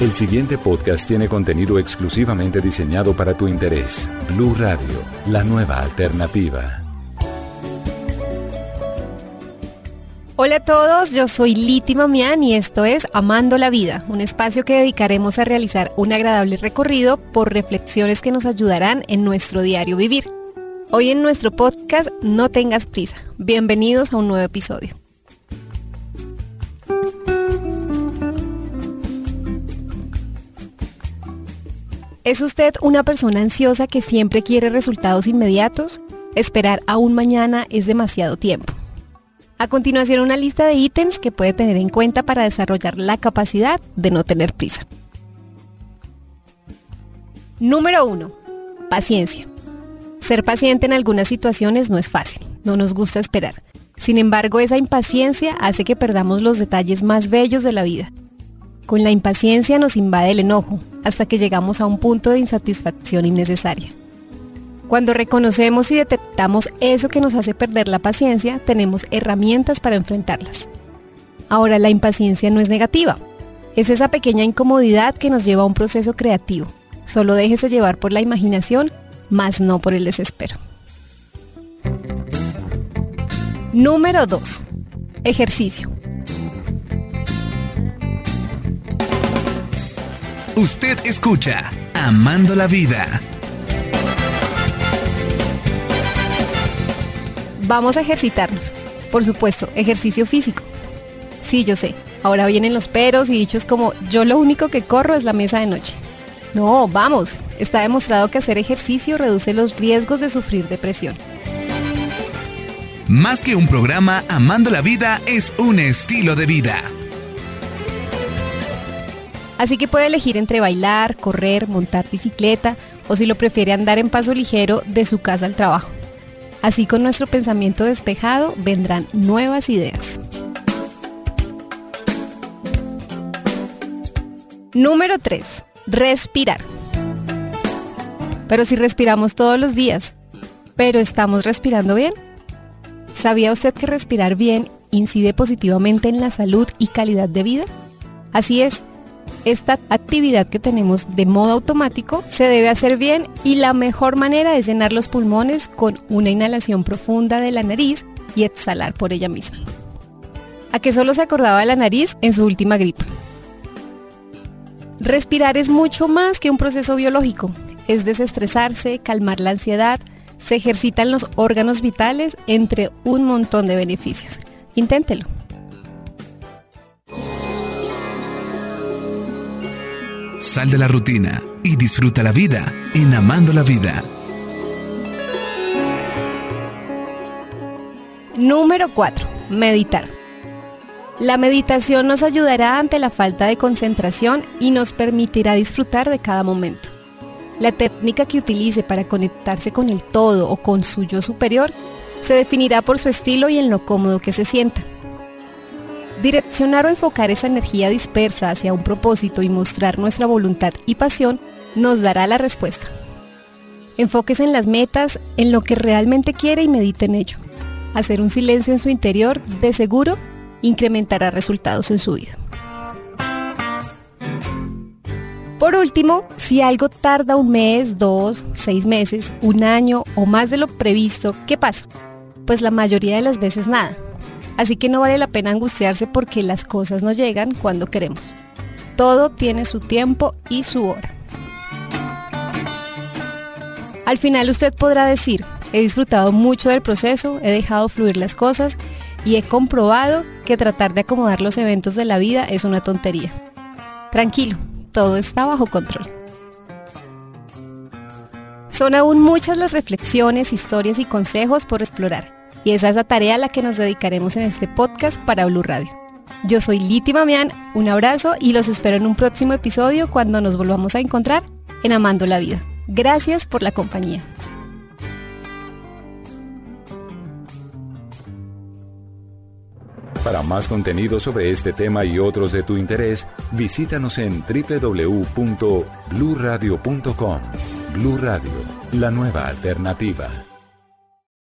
El siguiente podcast tiene contenido exclusivamente diseñado para tu interés. Blue Radio, la nueva alternativa. Hola a todos, yo soy Liti Mamián y esto es Amando la Vida, un espacio que dedicaremos a realizar un agradable recorrido por reflexiones que nos ayudarán en nuestro diario vivir. Hoy en nuestro podcast No tengas prisa. Bienvenidos a un nuevo episodio. ¿Es usted una persona ansiosa que siempre quiere resultados inmediatos? Esperar a un mañana es demasiado tiempo. A continuación una lista de ítems que puede tener en cuenta para desarrollar la capacidad de no tener prisa. Número 1. Paciencia. Ser paciente en algunas situaciones no es fácil, no nos gusta esperar. Sin embargo, esa impaciencia hace que perdamos los detalles más bellos de la vida. Con la impaciencia nos invade el enojo, hasta que llegamos a un punto de insatisfacción innecesaria. Cuando reconocemos y detectamos eso que nos hace perder la paciencia, tenemos herramientas para enfrentarlas. Ahora, la impaciencia no es negativa. Es esa pequeña incomodidad que nos lleva a un proceso creativo. Solo déjese llevar por la imaginación, más no por el desespero. Número 2. Ejercicio. Usted escucha Amando la Vida. Vamos a ejercitarnos. Por supuesto, ejercicio físico. Sí, yo sé. Ahora vienen los peros y dichos como yo lo único que corro es la mesa de noche. No, vamos. Está demostrado que hacer ejercicio reduce los riesgos de sufrir depresión. Más que un programa, Amando la Vida es un estilo de vida. Así que puede elegir entre bailar, correr, montar bicicleta o si lo prefiere andar en paso ligero de su casa al trabajo. Así con nuestro pensamiento despejado vendrán nuevas ideas. Número 3. Respirar. Pero si respiramos todos los días, ¿pero estamos respirando bien? ¿Sabía usted que respirar bien incide positivamente en la salud y calidad de vida? Así es, esta actividad que tenemos de modo automático se debe hacer bien y la mejor manera es llenar los pulmones con una inhalación profunda de la nariz y exhalar por ella misma. ¿A qué solo se acordaba de la nariz en su última gripe? Respirar es mucho más que un proceso biológico. Es desestresarse, calmar la ansiedad, se ejercitan los órganos vitales, entre un montón de beneficios. Inténtelo. Sal de la rutina y disfruta la vida en Amando la Vida. Número 4. Meditar. La meditación nos ayudará ante la falta de concentración y nos permitirá disfrutar de cada momento. La técnica que utilice para conectarse con el todo o con su yo superior se definirá por su estilo y en lo cómodo que se sienta. Direccionar o enfocar esa energía dispersa hacia un propósito y mostrar nuestra voluntad y pasión nos dará la respuesta. Enfóquese en las metas, en lo que realmente quiere y medite en ello. Hacer un silencio en su interior, de seguro, incrementará resultados en su vida. Por último, si algo tarda un mes, dos, seis meses, un año o más de lo previsto, ¿qué pasa? Pues la mayoría de las veces nada. Así que no vale la pena angustiarse porque las cosas no llegan cuando queremos. Todo tiene su tiempo y su hora. Al final usted podrá decir, he disfrutado mucho del proceso, he dejado fluir las cosas y he comprobado que tratar de acomodar los eventos de la vida es una tontería. Tranquilo, todo está bajo control. Son aún muchas las reflexiones, historias y consejos por explorar y esa es la tarea a la que nos dedicaremos en este podcast para Blue Radio. Yo soy Liti Mamián, un abrazo y los espero en un próximo episodio cuando nos volvamos a encontrar en Amando la Vida. Gracias por la compañía. Para más contenido sobre este tema y otros de tu interés, visítanos en www.bluradio.com. Blu Radio, la nueva alternativa.